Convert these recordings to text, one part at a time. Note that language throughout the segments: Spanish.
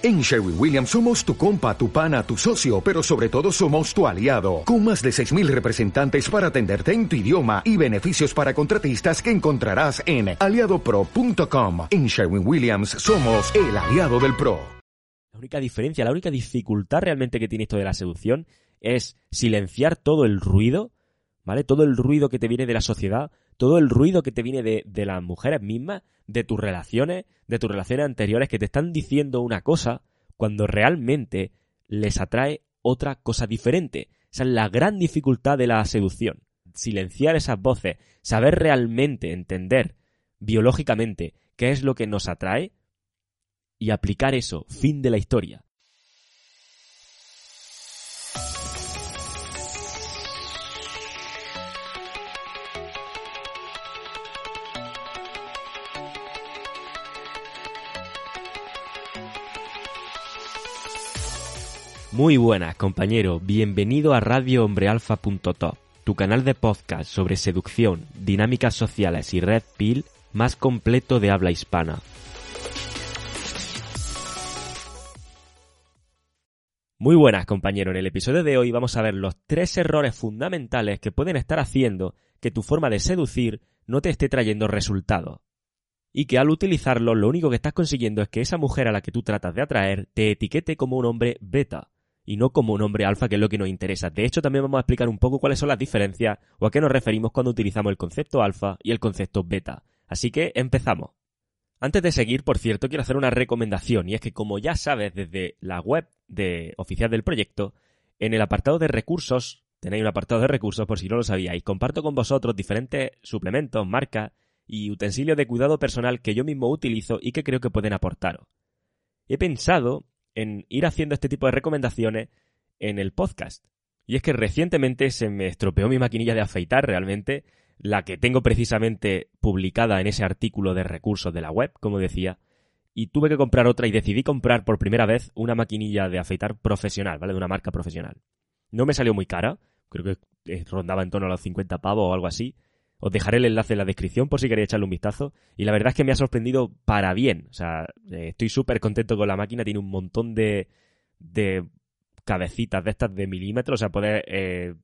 En Sherwin Williams somos tu compa, tu pana, tu socio, pero sobre todo somos tu aliado, con más de 6.000 representantes para atenderte en tu idioma y beneficios para contratistas que encontrarás en aliadopro.com. En Sherwin Williams somos el aliado del PRO. La única diferencia, la única dificultad realmente que tiene esto de la seducción es silenciar todo el ruido, ¿vale? Todo el ruido que te viene de la sociedad, todo el ruido que te viene de, de las mujeres mismas, de tus relaciones, de tus relaciones anteriores que te están diciendo una cosa cuando realmente les atrae otra cosa diferente. Esa es la gran dificultad de la seducción. Silenciar esas voces, saber realmente entender biológicamente qué es lo que nos atrae y aplicar eso, fin de la historia. Muy buenas, compañero. Bienvenido a radiohombrealfa.top, tu canal de podcast sobre seducción, dinámicas sociales y red pill más completo de habla hispana. Muy buenas, compañero. En el episodio de hoy vamos a ver los tres errores fundamentales que pueden estar haciendo que tu forma de seducir no te esté trayendo resultados. Y que al utilizarlo lo único que estás consiguiendo es que esa mujer a la que tú tratas de atraer te etiquete como un hombre beta y no como un hombre alfa, que es lo que nos interesa. De hecho, también vamos a explicar un poco cuáles son las diferencias o a qué nos referimos cuando utilizamos el concepto alfa y el concepto beta. Así que empezamos. Antes de seguir, por cierto, quiero hacer una recomendación y es que como ya sabes desde la web de oficial del proyecto, en el apartado de recursos, tenéis un apartado de recursos por si no lo sabíais, comparto con vosotros diferentes suplementos, marcas y utensilios de cuidado personal que yo mismo utilizo y que creo que pueden aportaros. He pensado en ir haciendo este tipo de recomendaciones en el podcast. Y es que recientemente se me estropeó mi maquinilla de afeitar realmente, la que tengo precisamente publicada en ese artículo de recursos de la web, como decía, y tuve que comprar otra y decidí comprar por primera vez una maquinilla de afeitar profesional, ¿vale? De una marca profesional. No me salió muy cara, creo que rondaba en torno a los 50 pavos o algo así, os dejaré el enlace en la descripción por si queréis echarle un vistazo. Y la verdad es que me ha sorprendido para bien. O sea, eh, estoy súper contento con la máquina. Tiene un montón de, de cabecitas de estas de milímetros. O sea, poder eh,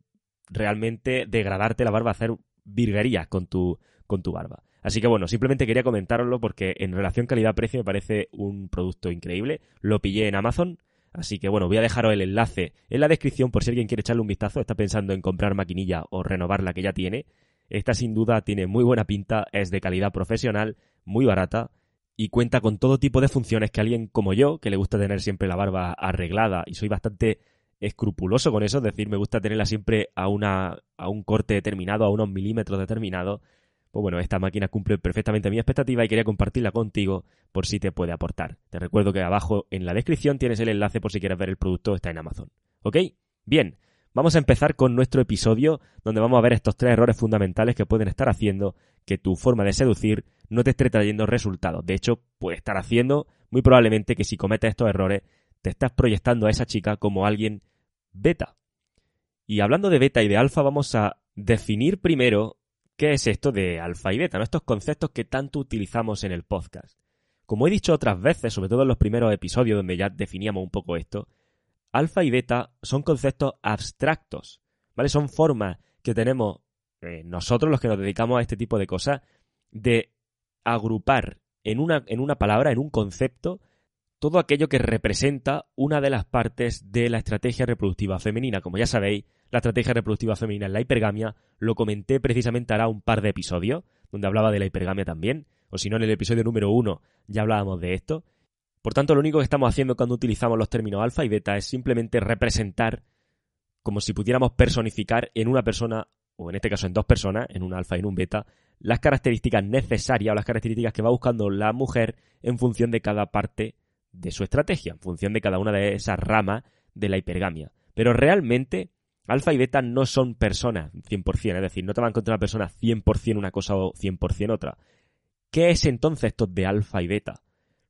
realmente degradarte la barba, hacer virguerías con tu, con tu barba. Así que bueno, simplemente quería comentároslo porque en relación calidad-precio me parece un producto increíble. Lo pillé en Amazon. Así que bueno, voy a dejaros el enlace en la descripción por si alguien quiere echarle un vistazo, está pensando en comprar maquinilla o renovar la que ya tiene. Esta sin duda tiene muy buena pinta, es de calidad profesional, muy barata y cuenta con todo tipo de funciones que alguien como yo, que le gusta tener siempre la barba arreglada y soy bastante escrupuloso con eso, es decir, me gusta tenerla siempre a, una, a un corte determinado, a unos milímetros determinados, pues bueno, esta máquina cumple perfectamente mi expectativa y quería compartirla contigo por si te puede aportar. Te recuerdo que abajo en la descripción tienes el enlace por si quieres ver el producto, está en Amazon. ¿Ok? Bien, Vamos a empezar con nuestro episodio donde vamos a ver estos tres errores fundamentales que pueden estar haciendo que tu forma de seducir no te esté trayendo resultados. De hecho, puede estar haciendo muy probablemente que si cometes estos errores te estás proyectando a esa chica como alguien beta. Y hablando de beta y de alfa, vamos a definir primero qué es esto de alfa y beta, ¿no? estos conceptos que tanto utilizamos en el podcast. Como he dicho otras veces, sobre todo en los primeros episodios donde ya definíamos un poco esto, alfa y beta son conceptos abstractos, ¿vale? Son formas que tenemos eh, nosotros, los que nos dedicamos a este tipo de cosas, de agrupar en una, en una palabra, en un concepto, todo aquello que representa una de las partes de la estrategia reproductiva femenina. Como ya sabéis, la estrategia reproductiva femenina es la hipergamia, lo comenté precisamente hará un par de episodios, donde hablaba de la hipergamia también, o si no, en el episodio número uno ya hablábamos de esto, por tanto, lo único que estamos haciendo cuando utilizamos los términos alfa y beta es simplemente representar como si pudiéramos personificar en una persona, o en este caso en dos personas, en un alfa y en un beta, las características necesarias o las características que va buscando la mujer en función de cada parte de su estrategia, en función de cada una de esas ramas de la hipergamia. Pero realmente, alfa y beta no son personas 100%, es decir, no te van a encontrar una persona 100% una cosa o 100% otra. ¿Qué es entonces esto de alfa y beta?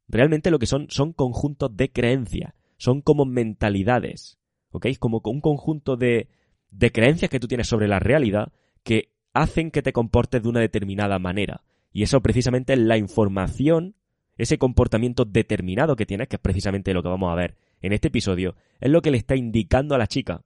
Realmente lo que son son conjuntos de creencias, son como mentalidades, ¿ok? Como un conjunto de, de creencias que tú tienes sobre la realidad que hacen que te comportes de una determinada manera. Y eso precisamente es la información ese comportamiento determinado que tienes, que es precisamente lo que vamos a ver en este episodio, es lo que le está indicando a la chica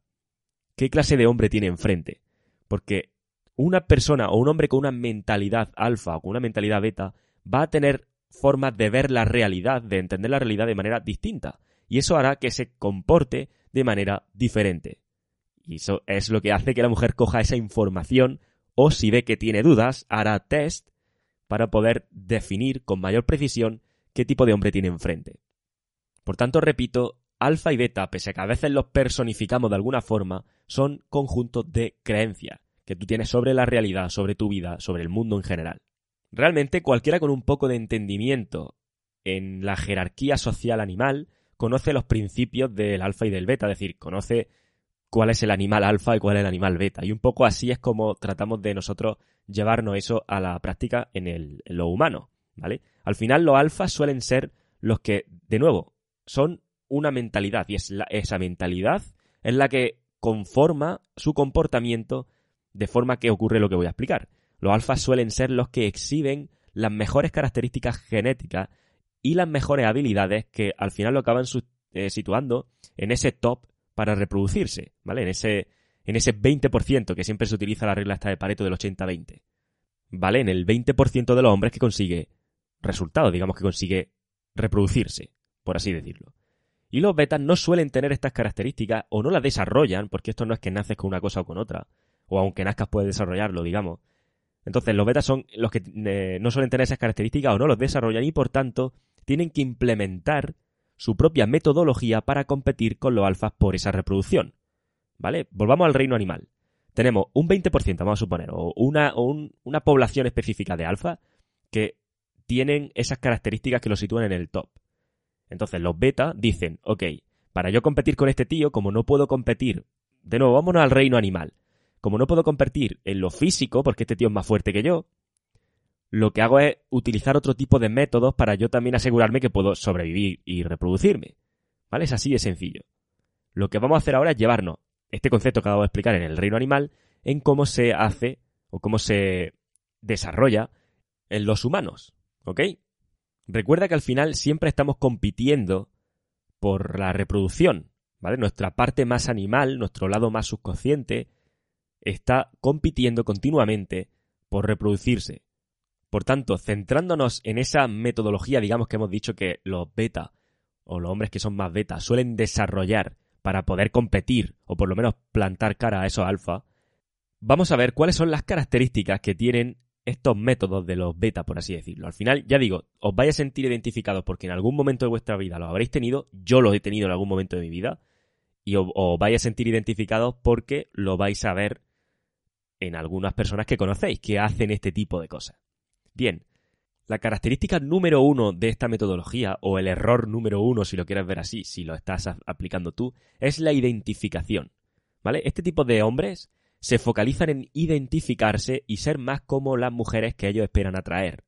qué clase de hombre tiene enfrente. Porque una persona o un hombre con una mentalidad alfa o con una mentalidad beta va a tener formas de ver la realidad, de entender la realidad de manera distinta. Y eso hará que se comporte de manera diferente. Y eso es lo que hace que la mujer coja esa información o si ve que tiene dudas, hará test para poder definir con mayor precisión qué tipo de hombre tiene enfrente. Por tanto, repito, alfa y beta, pese a que a veces los personificamos de alguna forma, son conjuntos de creencias que tú tienes sobre la realidad, sobre tu vida, sobre el mundo en general. Realmente cualquiera con un poco de entendimiento en la jerarquía social animal conoce los principios del alfa y del beta, es decir, conoce cuál es el animal alfa y cuál es el animal beta. Y un poco así es como tratamos de nosotros llevarnos eso a la práctica en, lo humano, ¿vale? Al final los alfas suelen ser los que, de nuevo, son una mentalidad y es esa mentalidad es la que conforma su comportamiento de forma que ocurre lo que voy a explicar. Los alfas suelen ser los que exhiben las mejores características genéticas y las mejores habilidades que al final lo acaban eh, situando en ese top para reproducirse, ¿vale? En ese, en ese 20% que siempre se utiliza la regla esta de Pareto del 80-20. ¿Vale? En el 20% de los hombres que consigue resultados, digamos que consigue reproducirse, por así decirlo. Y los betas no suelen tener estas características o no las desarrollan, porque esto no es que naces con una cosa o con otra, o aunque nazcas puedes desarrollarlo, digamos, entonces, los betas son los que eh, no suelen tener esas características o no los desarrollan y, por tanto, tienen que implementar su propia metodología para competir con los alfas por esa reproducción. ¿Vale? Volvamos al reino animal. Tenemos un 20%, vamos a suponer, o una, una población específica de alfa que tienen esas características que lo sitúan en el top. Entonces, los beta dicen, ok, para yo competir con este tío, como no puedo competir, de nuevo, vámonos al reino animal como no puedo competir en lo físico, porque este tío es más fuerte que yo, lo que hago es utilizar otro tipo de métodos para yo también asegurarme que puedo sobrevivir y reproducirme. ¿Vale? Es así de sencillo. Lo que vamos a hacer ahora es llevarnos este concepto que acabo de explicar en el reino animal en cómo se hace o cómo se desarrolla en los humanos. ¿Ok? Recuerda que al final siempre estamos compitiendo por la reproducción, ¿vale? Nuestra parte más animal, nuestro lado más subconsciente, está compitiendo continuamente por reproducirse. Por tanto, centrándonos en esa metodología, digamos que hemos dicho que los beta, o los hombres que son más beta, suelen desarrollar para poder competir, o por lo menos plantar cara a esos alfa, vamos a ver cuáles son las características que tienen estos métodos de los beta, por así decirlo. Al final, ya digo, os vais a sentir identificados porque en algún momento de vuestra vida lo habréis tenido, yo lo he tenido en algún momento de mi vida, y os, os vais a sentir identificados porque lo vais a ver en algunas personas que conocéis que hacen este tipo de cosas. Bien, la característica número uno de esta metodología, o el error número uno, si lo quieres ver así, si lo estás aplicando tú, es la identificación. ¿Vale? Este tipo de hombres se focalizan en identificarse y ser más como las mujeres que ellos esperan atraer.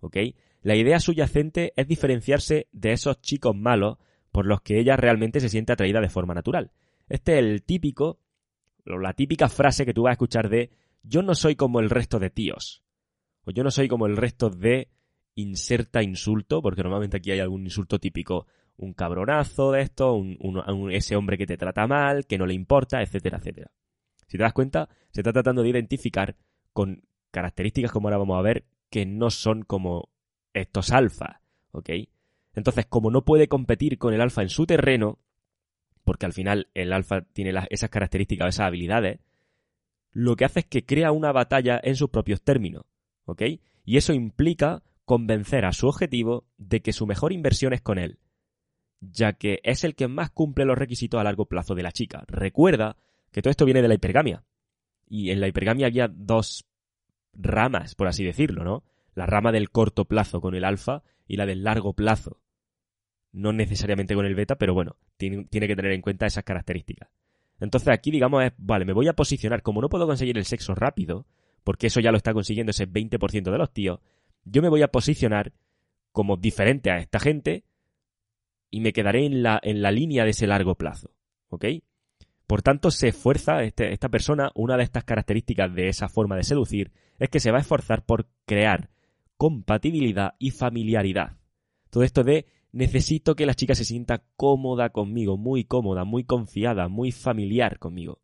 ¿Ok? La idea subyacente es diferenciarse de esos chicos malos por los que ella realmente se siente atraída de forma natural. Este es el típico la típica frase que tú vas a escuchar de yo no soy como el resto de tíos. O yo no soy como el resto de inserta insulto, porque normalmente aquí hay algún insulto típico. Un cabronazo de esto, un, ese hombre que te trata mal, que no le importa, etcétera, etcétera. Si te das cuenta, se está tratando de identificar con características, como ahora vamos a ver, que no son como estos alfa, ¿ok? Entonces, como no puede competir con el alfa en su terreno, porque al final el alfa tiene esas características, esas habilidades, lo que hace es que crea una batalla en sus propios términos, ¿ok? Y eso implica convencer a su objetivo de que su mejor inversión es con él, ya que es el que más cumple los requisitos a largo plazo de la chica. Recuerda que todo esto viene de la hipergamia. Y en la hipergamia había dos ramas, por así decirlo, ¿no? La rama del corto plazo con el alfa y la del largo plazo no necesariamente con el beta, pero bueno, tiene, tiene, que tener en cuenta esas características. Entonces aquí, digamos, es, vale, me voy a posicionar, como no puedo conseguir el sexo rápido, porque eso ya lo está consiguiendo ese 20% de los tíos, yo me voy a posicionar como diferente a esta gente y me quedaré en la, en la línea de ese largo plazo, ¿ok? Por tanto, se esfuerza este, esta persona, una de estas características de esa forma de seducir, es que se va a esforzar por crear compatibilidad y familiaridad Todo esto de necesito que la chica se sienta cómoda conmigo, muy cómoda, muy confiada, muy familiar conmigo.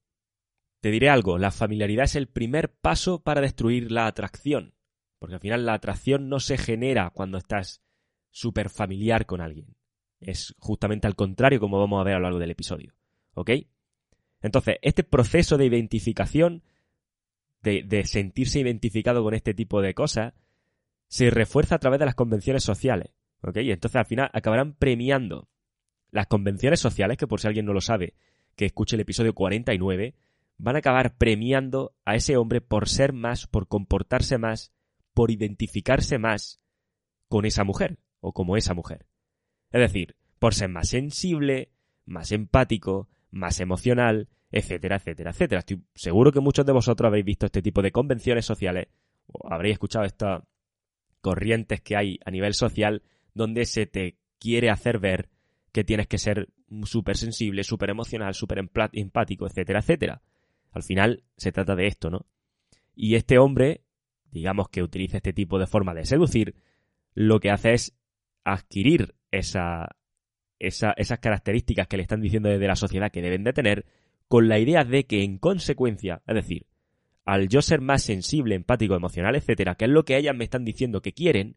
Te diré algo, la familiaridad es el primer paso para destruir la atracción, porque al final la atracción no se genera cuando estás súper familiar con alguien. Es justamente al contrario como vamos a ver a lo largo del episodio. ¿Ok? Entonces, este proceso de identificación, de, de sentirse identificado con este tipo de cosas, se refuerza a través de las convenciones sociales. ¿Ok? Y entonces al final acabarán premiando las convenciones sociales, que por si alguien no lo sabe, que escuche el episodio 49, van a acabar premiando a ese hombre por ser más, por comportarse más, por identificarse más con esa mujer o como esa mujer. Es decir, por ser más sensible, más empático, más emocional, etcétera, etcétera, etcétera. Estoy seguro que muchos de vosotros habréis visto este tipo de convenciones sociales o habréis escuchado estas corrientes que hay a nivel social donde se te quiere hacer ver que tienes que ser súper sensible, súper emocional, súper empático, etcétera, etcétera. Al final se trata de esto, ¿no? Y este hombre, digamos que utiliza este tipo de forma de seducir, lo que hace es adquirir esa, esas características que le están diciendo desde la sociedad que deben de tener, con la idea de que en consecuencia, es decir, al yo ser más sensible, empático, emocional, etcétera, que es lo que ellas me están diciendo que quieren,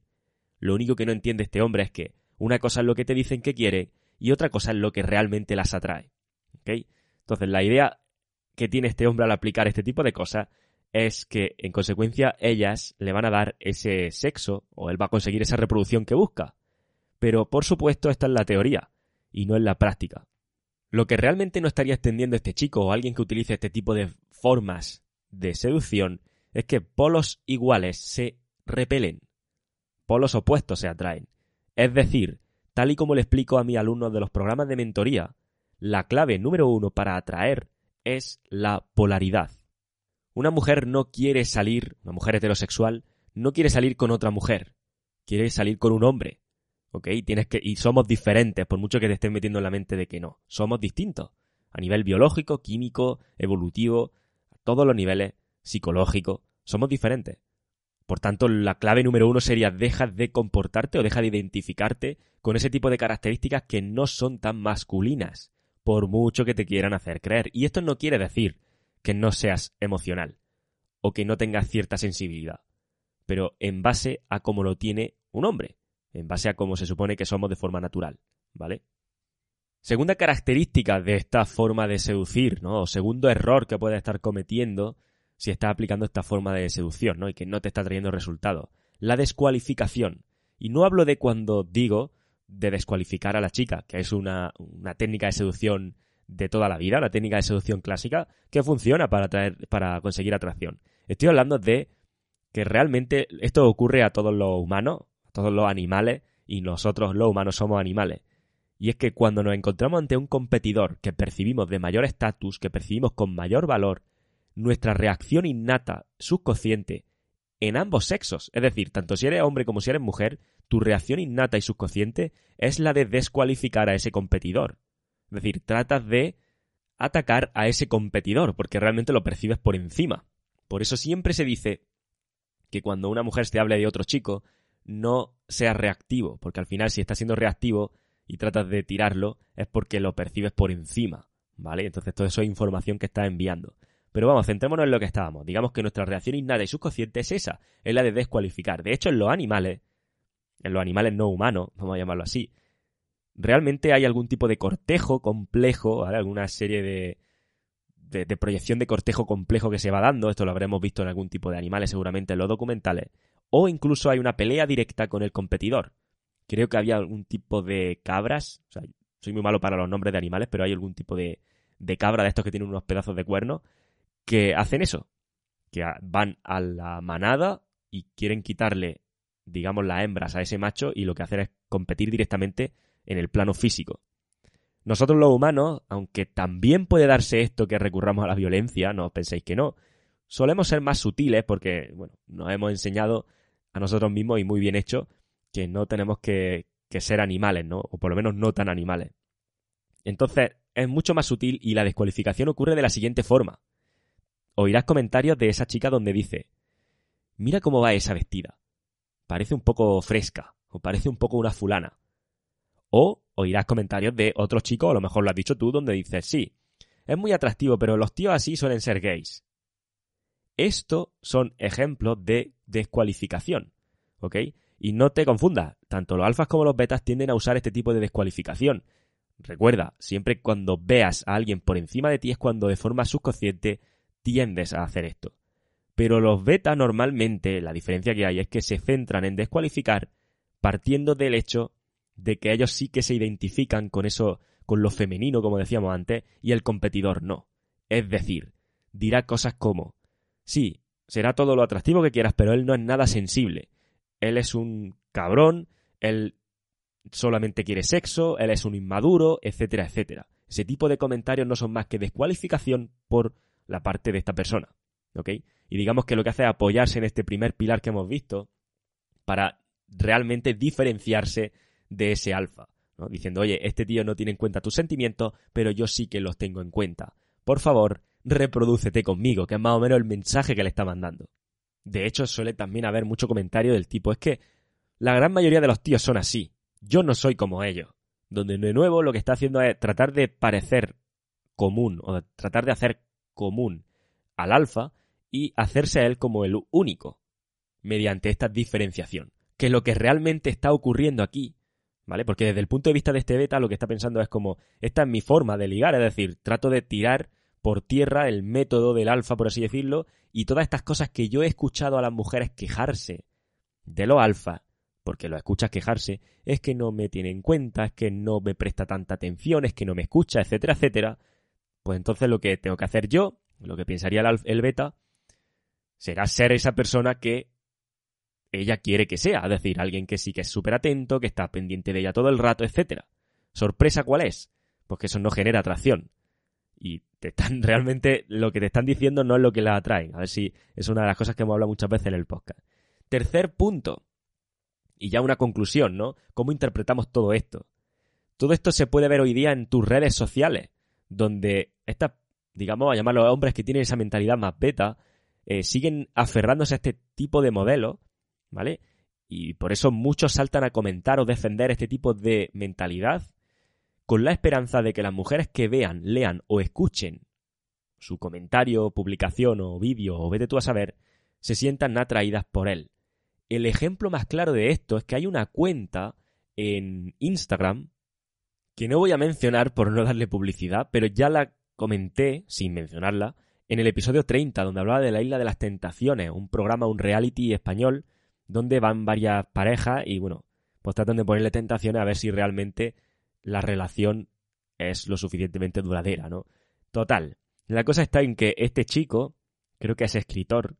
lo único que no entiende este hombre es que una cosa es lo que te dicen que quiere y otra cosa es lo que realmente las atrae. ¿Ok? Entonces, la idea que tiene este hombre al aplicar este tipo de cosas es que, en consecuencia, ellas le van a dar ese sexo o él va a conseguir esa reproducción que busca. Pero, por supuesto, esta es la teoría y no en la práctica. Lo que realmente no estaría extendiendo este chico o alguien que utilice este tipo de formas de seducción es que polos iguales se repelen, polos opuestos se atraen. Es decir, tal y como le explico a mis alumnos de los programas de mentoría, la clave número uno para atraer es la polaridad. Una mujer no quiere salir, una mujer heterosexual, no quiere salir con otra mujer, quiere salir con un hombre. ¿ok? Tienes que, y somos diferentes, por mucho que te estén metiendo en la mente de que no. Somos distintos. A nivel biológico, químico, evolutivo, a todos los niveles, psicológico, somos diferentes. Por tanto, la clave número uno sería deja de comportarte o deja de identificarte con ese tipo de características que no son tan masculinas, por mucho que te quieran hacer creer. Y esto no quiere decir que no seas emocional o que no tengas cierta sensibilidad, pero en base a cómo lo tiene un hombre en base a cómo se supone que somos de forma natural, ¿vale? Segunda característica de esta forma de seducir, ¿no? O segundo error que puedes estar cometiendo si estás aplicando esta forma de seducción, ¿no? Y que no te está trayendo resultados. La descualificación. Y no hablo de cuando digo de descualificar a la chica, que es una, una técnica de seducción de toda la vida, una técnica de seducción clásica que funciona para, traer, para conseguir atracción. Estoy hablando de que realmente esto ocurre a todos los humanos, todos los animales y nosotros los humanos somos animales. Y es que cuando nos encontramos ante un competidor que percibimos de mayor estatus, que percibimos con mayor valor, nuestra reacción innata, subconsciente, en ambos sexos, es decir, tanto si eres hombre como si eres mujer, tu reacción innata y subconsciente es la de descualificar a ese competidor. Es decir, tratas de atacar a ese competidor, porque realmente lo percibes por encima. Por eso siempre se dice que cuando una mujer te hable de otro chico, no sea reactivo, porque al final si estás siendo reactivo y tratas de tirarlo es porque lo percibes por encima, ¿vale? Entonces todo eso es información que estás enviando. Pero vamos, centrémonos en lo que estábamos. Digamos que nuestra reacción innata y subconsciente es esa, es la de descualificar. De hecho, en los animales, en los animales no humanos, vamos a llamarlo así, realmente hay algún tipo de cortejo complejo, ¿vale? Alguna serie de, de, proyección de cortejo complejo que se va dando, esto lo habremos visto en algún tipo de animales seguramente en los documentales, o incluso hay una pelea directa con el competidor. Creo que había algún tipo de cabras, o sea, soy muy malo para los nombres de animales, pero hay algún tipo de, de cabra de estos que tienen unos pedazos de cuerno que hacen eso, que van a la manada y quieren quitarle, digamos, las hembras a ese macho y lo que hacen es competir directamente en el plano físico. Nosotros los humanos, aunque también puede darse esto que recurramos a la violencia, no penséis que no, solemos ser más sutiles porque, bueno, nos hemos enseñado a nosotros mismos y muy bien hecho que no tenemos que, que ser animales, ¿no? O por lo menos no tan animales. Entonces, es mucho más sutil y la descualificación ocurre de la siguiente forma. Oirás comentarios de esa chica donde dice, mira cómo va esa vestida. Parece un poco fresca, o parece un poco una fulana. O oirás comentarios de otros chicos, a lo mejor lo has dicho tú, donde dices, sí, es muy atractivo, pero los tíos así suelen ser gays. Esto son ejemplos de descualificación, ¿ok? Y no te confundas, tanto los alfas como los betas tienden a usar este tipo de descualificación. Recuerda, siempre cuando veas a alguien por encima de ti es cuando de forma subconsciente tiendes a hacer esto. Pero los betas normalmente, la diferencia que hay es que se centran en descualificar partiendo del hecho de que ellos sí que se identifican con eso, con lo femenino, como decíamos antes, y el competidor no. Es decir, dirá cosas como, sí, será todo lo atractivo que quieras, pero él no es nada sensible. Él es un cabrón, él solamente quiere sexo, él es un inmaduro, etcétera, etcétera. Ese tipo de comentarios no son más que descualificación por la parte de esta persona. ¿Ok? Y digamos que lo que hace es apoyarse en este primer pilar que hemos visto para realmente diferenciarse de ese alfa. ¿no? Diciendo, oye, este tío no tiene en cuenta tus sentimientos, pero yo sí que los tengo en cuenta. Por favor, reprodúcete conmigo, que es más o menos el mensaje que le está mandando. De hecho, suele también haber mucho comentario del tipo, es que la gran mayoría de los tíos son así. Yo no soy como ellos. Donde de nuevo lo que está haciendo es tratar de parecer común o tratar de hacer común al alfa y hacerse a él como el único mediante esta diferenciación. Que lo que realmente está ocurriendo aquí, ¿vale? Porque desde el punto de vista de este beta lo que está pensando es como, esta es mi forma de ligar, es decir, trato de tirar por tierra el método del alfa, por así decirlo, y todas estas cosas que yo he escuchado a las mujeres quejarse de lo alfa porque lo escuchas quejarse, es que no me tiene en cuenta, es que no me presta tanta atención, es que no me escucha, etcétera, etcétera, pues entonces lo que tengo que hacer yo, lo que pensaría el, beta, será ser esa persona que ella quiere que sea, es decir, alguien que sí que es súper atento, que está pendiente de ella todo el rato, etcétera. ¿Sorpresa cuál es? Pues que eso no genera atracción. Y te están realmente lo que te están diciendo no es lo que la atraen. A ver si es una de las cosas que hemos hablado muchas veces en el podcast. Tercer punto, y ya una conclusión, ¿no? ¿Cómo interpretamos todo esto? Todo esto se puede ver hoy día en tus redes sociales, donde estas, digamos, a llamarlos hombres que tienen esa mentalidad más beta, eh, siguen aferrándose a este tipo de modelos, ¿vale? Y por eso muchos saltan a comentar o defender este tipo de mentalidad con la esperanza de que las mujeres que vean, lean o escuchen su comentario, publicación o vídeo o vete tú a saber, se sientan atraídas por él. El ejemplo más claro de esto es que hay una cuenta en Instagram que no voy a mencionar por no darle publicidad, pero ya la comenté, sin mencionarla, en el episodio 30, donde hablaba de la Isla de las Tentaciones, un programa, un reality español, donde van varias parejas y, bueno, pues tratan de ponerle tentaciones a ver si realmente la relación es lo suficientemente duradera, ¿no? Total. La cosa está en que este chico, creo que es escritor,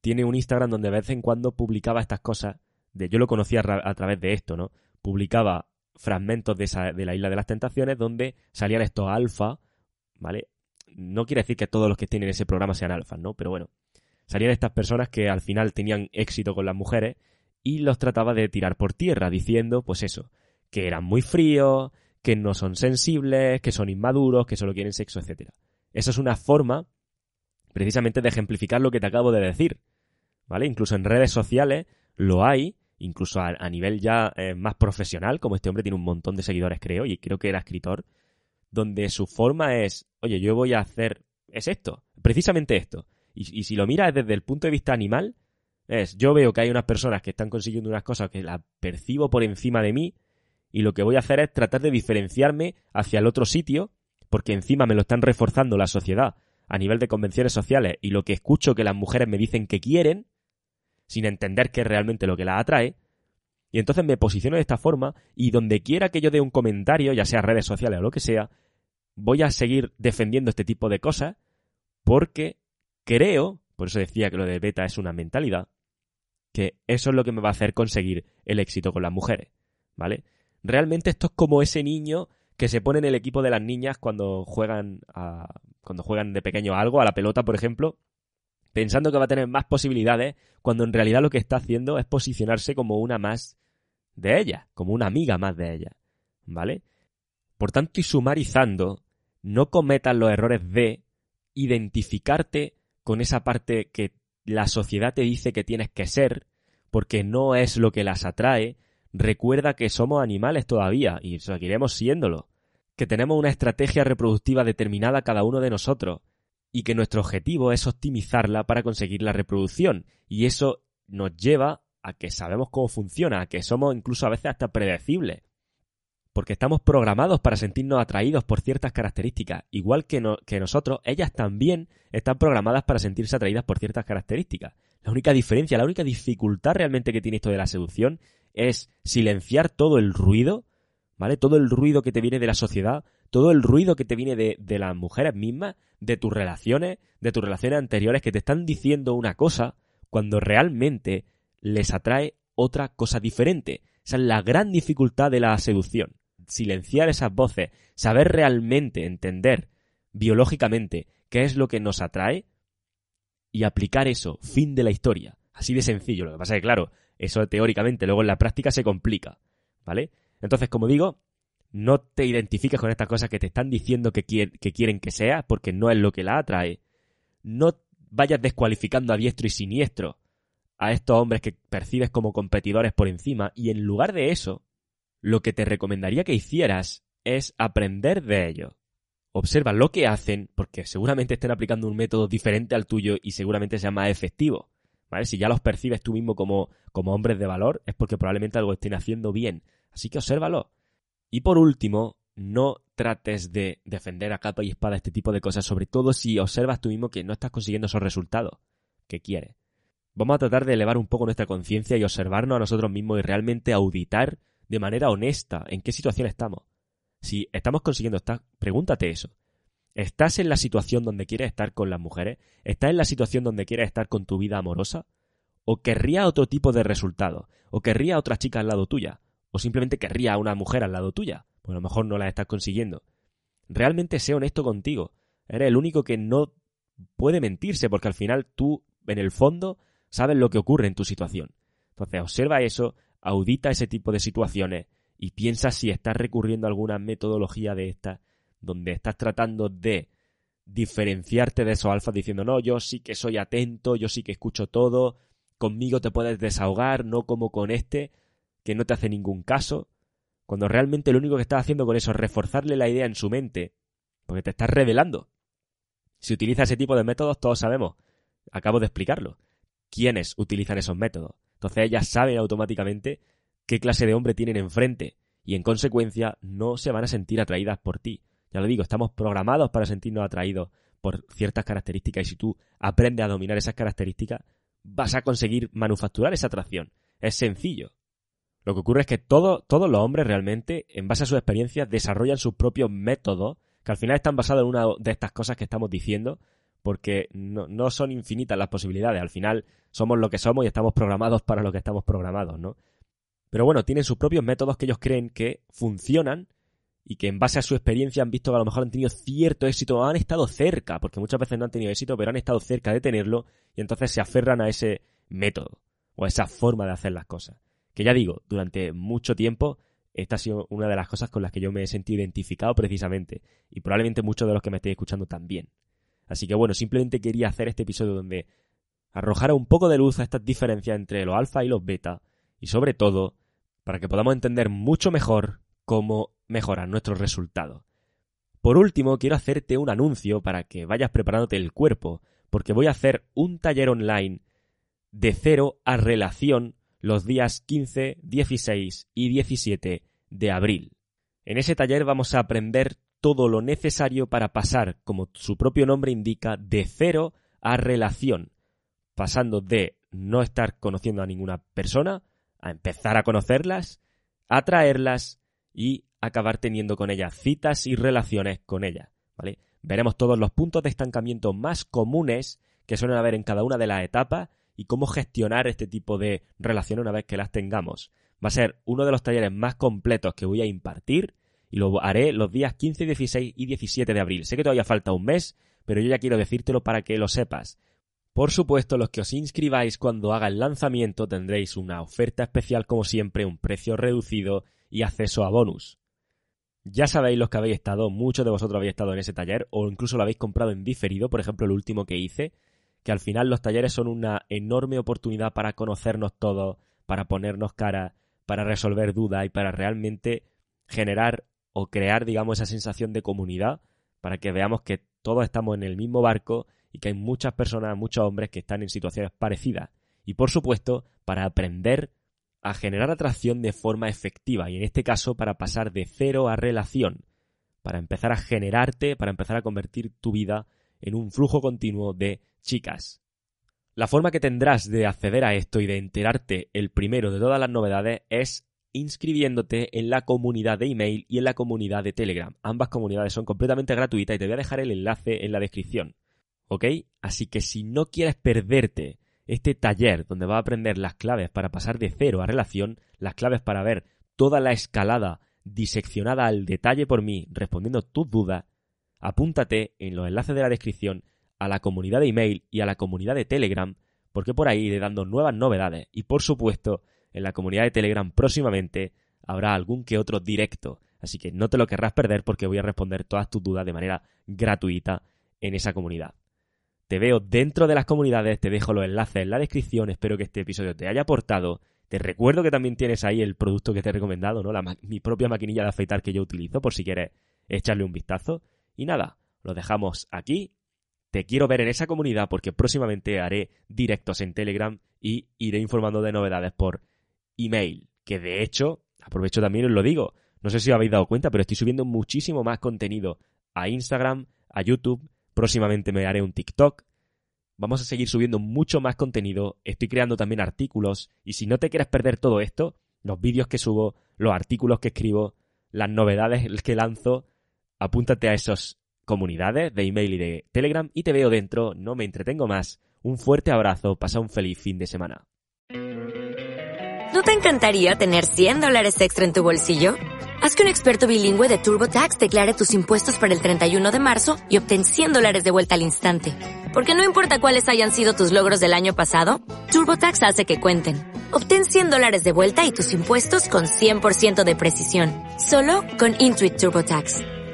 tiene un Instagram donde de vez en cuando publicaba estas cosas. De, yo lo conocía a, través de esto, ¿no? Publicaba fragmentos de, esa, de la Isla de las Tentaciones donde salían estos alfa, ¿vale? No quiere decir que todos los que tienen ese programa sean alfas, ¿no? Pero bueno, salían estas personas que al final tenían éxito con las mujeres y los trataba de tirar por tierra, diciendo, pues eso, que eran muy fríos, que no son sensibles, que son inmaduros, que solo quieren sexo, etc. Eso es una forma precisamente de ejemplificar lo que te acabo de decir. ¿vale? Incluso en redes sociales lo hay, incluso a, nivel ya eh, más profesional, como este hombre tiene un montón de seguidores, creo, y creo que era escritor, donde su forma es, oye, yo voy a hacer, es esto, precisamente esto. Y, si lo miras desde el punto de vista animal, es, yo veo que hay unas personas que están consiguiendo unas cosas que las percibo por encima de mí, y lo que voy a hacer es tratar de diferenciarme hacia el otro sitio, porque encima me lo están reforzando la sociedad a nivel de convenciones sociales y lo que escucho que las mujeres me dicen que quieren, sin entender qué es realmente lo que la atrae. Y entonces me posiciono de esta forma y donde quiera que yo dé un comentario, ya sea redes sociales o lo que sea, voy a seguir defendiendo este tipo de cosas porque creo, por eso decía que lo de beta es una mentalidad, que eso es lo que me va a hacer conseguir el éxito con las mujeres, ¿vale? Realmente esto es como ese niño que se pone en el equipo de las niñas cuando juegan a, cuando juegan de pequeño algo, a la pelota, por ejemplo, pensando que va a tener más posibilidades, cuando en realidad lo que está haciendo es posicionarse como una más de ella, como una amiga más de ella. ¿Vale? Por tanto, y sumarizando, no cometas los errores de identificarte con esa parte que la sociedad te dice que tienes que ser, porque no es lo que las atrae, Recuerda que somos animales todavía y seguiremos siéndolo. Que tenemos una estrategia reproductiva determinada cada uno de nosotros y que nuestro objetivo es optimizarla para conseguir la reproducción. Y eso nos lleva a que sabemos cómo funciona, a que somos incluso a veces hasta predecibles. Porque estamos programados para sentirnos atraídos por ciertas características. Igual que, que nosotros, ellas también están programadas para sentirse atraídas por ciertas características. La única diferencia, la única dificultad realmente que tiene esto de la seducción es silenciar todo el ruido, ¿vale? Todo el ruido que te viene de la sociedad, todo el ruido que te viene de, las mujeres mismas, de tus relaciones, de tus relaciones anteriores que te están diciendo una cosa cuando realmente les atrae otra cosa diferente. Esa es la gran dificultad de la seducción. Silenciar esas voces, saber realmente entender biológicamente qué es lo que nos atrae y aplicar eso, fin de la historia. Así de sencillo. Lo que pasa es que, claro, eso teóricamente luego en la práctica se complica. ¿Vale? Entonces, como digo, no te identifiques con estas cosas que te están diciendo que, que quieren que seas, porque no es lo que la atrae. No vayas descualificando a diestro y siniestro a estos hombres que percibes como competidores por encima, y en lugar de eso, lo que te recomendaría que hicieras es aprender de ellos. Observa lo que hacen, porque seguramente estén aplicando un método diferente al tuyo y seguramente sea más efectivo. ¿Vale? Si ya los percibes tú mismo como, como hombres de valor, es porque probablemente algo estén haciendo bien. Así que obsérvalo. Y por último, no trates de defender a capa y espada este tipo de cosas, sobre todo si observas tú mismo que no estás consiguiendo esos resultados que quieres. Vamos a tratar de elevar un poco nuestra conciencia y observarnos a nosotros mismos y realmente auditar de manera honesta en qué situación estamos. Si estamos consiguiendo estar, pregúntate eso. ¿Estás en la situación donde quieres estar con las mujeres? ¿Estás en la situación donde quieres estar con tu vida amorosa? ¿O querría otro tipo de resultado? ¿O querría otra chica al lado tuya? ¿O simplemente querría a una mujer al lado tuya? Pues a lo mejor no la estás consiguiendo. Realmente sé honesto contigo. Eres el único que no puede mentirse porque al final tú, en el fondo, sabes lo que ocurre en tu situación. Entonces observa eso, audita ese tipo de situaciones y piensa si estás recurriendo a alguna metodología de esta donde estás tratando de diferenciarte de esos alfas diciendo, no, yo sí que soy atento, yo sí que escucho todo, conmigo te puedes desahogar, no como con este, que no te hace ningún caso, cuando realmente lo único que estás haciendo con eso es reforzarle la idea en su mente, porque te estás revelando. Si utiliza ese tipo de métodos, todos sabemos, acabo de explicarlo, quiénes utilizan esos métodos. Entonces ellas saben automáticamente qué clase de hombre tienen enfrente y en consecuencia no se van a sentir atraídas por ti. Ya lo digo, estamos programados para sentirnos atraídos por ciertas características y si tú aprendes a dominar esas características, vas a conseguir manufacturar esa atracción. Es sencillo. Lo que ocurre es que todos los hombres realmente, en base a sus experiencias, desarrollan sus propios métodos, que al final están basados en una de estas cosas que estamos diciendo, porque no, no, son infinitas las posibilidades. Al final somos lo que somos y estamos programados para lo que estamos programados, ¿no? Pero bueno, tienen sus propios métodos que ellos creen que funcionan y que en base a su experiencia han visto que a lo mejor han tenido cierto éxito, han estado cerca, porque muchas veces no han tenido éxito, pero han estado cerca de tenerlo y entonces se aferran a ese método o a esa forma de hacer las cosas. Que ya digo, durante mucho tiempo esta ha sido una de las cosas con las que yo me he sentido identificado precisamente y probablemente muchos de los que me estéis escuchando también. Así que bueno, simplemente quería hacer este episodio donde arrojara un poco de luz a estas diferencias entre los alfa y los beta y sobre todo para que podamos entender mucho mejor cómo mejorar nuestros resultados. Por último, quiero hacerte un anuncio para que vayas preparándote el cuerpo, porque voy a hacer un taller online de cero a relación los días 15, 16 y 17 de abril. En ese taller vamos a aprender todo lo necesario para pasar, como su propio nombre indica, de cero a relación, pasando de no estar conociendo a ninguna persona a empezar a conocerlas, atraerlas y acabar teniendo con ellas citas y relaciones con ellas. Veremos todos los puntos de estancamiento más comunes que suelen haber en cada una de las etapas y cómo gestionar este tipo de relaciones una vez que las tengamos. Va a ser uno de los talleres más completos que voy a impartir y lo haré los días 15, 16 y 17 de abril. Sé que todavía falta un mes, pero yo ya quiero decírtelo para que lo sepas. Por supuesto, los que os inscribáis cuando haga el lanzamiento tendréis una oferta especial como siempre, un precio reducido y acceso a bonus. Ya sabéis los que habéis estado, muchos de vosotros habéis estado en ese taller o incluso lo habéis comprado en diferido, por ejemplo el último que hice, que al final los talleres son una enorme oportunidad para conocernos todos, para ponernos cara, para resolver dudas y para realmente generar o crear, digamos, esa sensación de comunidad para que veamos que todos estamos en el mismo barco y que hay muchas personas, muchos hombres que están en situaciones parecidas. Y por supuesto, para aprender a generar atracción de forma efectiva y en este caso para pasar de cero a relación, para empezar a generarte, para empezar a convertir tu vida en un flujo continuo de chicas. La forma que tendrás de acceder a esto y de enterarte el primero de todas las novedades es inscribiéndote en la comunidad de email y en la comunidad de Telegram. Ambas comunidades son completamente gratuitas y te voy a dejar el enlace en la descripción. ¿Ok? Así que si no quieres perderte este taller donde vas a aprender las claves para pasar de cero a relación, las claves para ver toda la escalada diseccionada al detalle por mí, respondiendo tus dudas, apúntate en los enlaces de la descripción a la comunidad de email y a la comunidad de Telegram, porque por ahí iré dando nuevas novedades y por supuesto en la comunidad de Telegram próximamente habrá algún que otro directo, así que no te lo querrás perder porque voy a responder todas tus dudas de manera gratuita en esa comunidad. Te veo dentro de las comunidades, te dejo los enlaces en la descripción, espero que este episodio te haya aportado. Te recuerdo que también tienes ahí el producto que te he recomendado, ¿no? mi propia maquinilla de afeitar que yo utilizo, por si quieres echarle un vistazo. Y nada, lo dejamos aquí. Te quiero ver en esa comunidad porque próximamente haré directos en Telegram y iré informando de novedades por email. Que de hecho, aprovecho también y os lo digo, no sé si os habéis dado cuenta, pero estoy subiendo muchísimo más contenido a Instagram, a YouTube Próximamente me haré un TikTok. Vamos a seguir subiendo mucho más contenido. Estoy creando también artículos. Y si no te quieres perder todo esto, los vídeos que subo, los artículos que escribo, las novedades que lanzo, apúntate a esas comunidades de email y de Telegram y te veo dentro. No me entretengo más. Un fuerte abrazo. Pasa un feliz fin de semana. ¿No te encantaría tener 100 dólares extra en tu bolsillo? Haz que un experto bilingüe de TurboTax declare tus impuestos para el 31 de marzo y obtén 100 dólares de vuelta al instante. Porque no importa cuáles hayan sido tus logros del año pasado, TurboTax hace que cuenten. Obtén 100 dólares de vuelta y tus impuestos con 100% de precisión. Solo con Intuit TurboTax.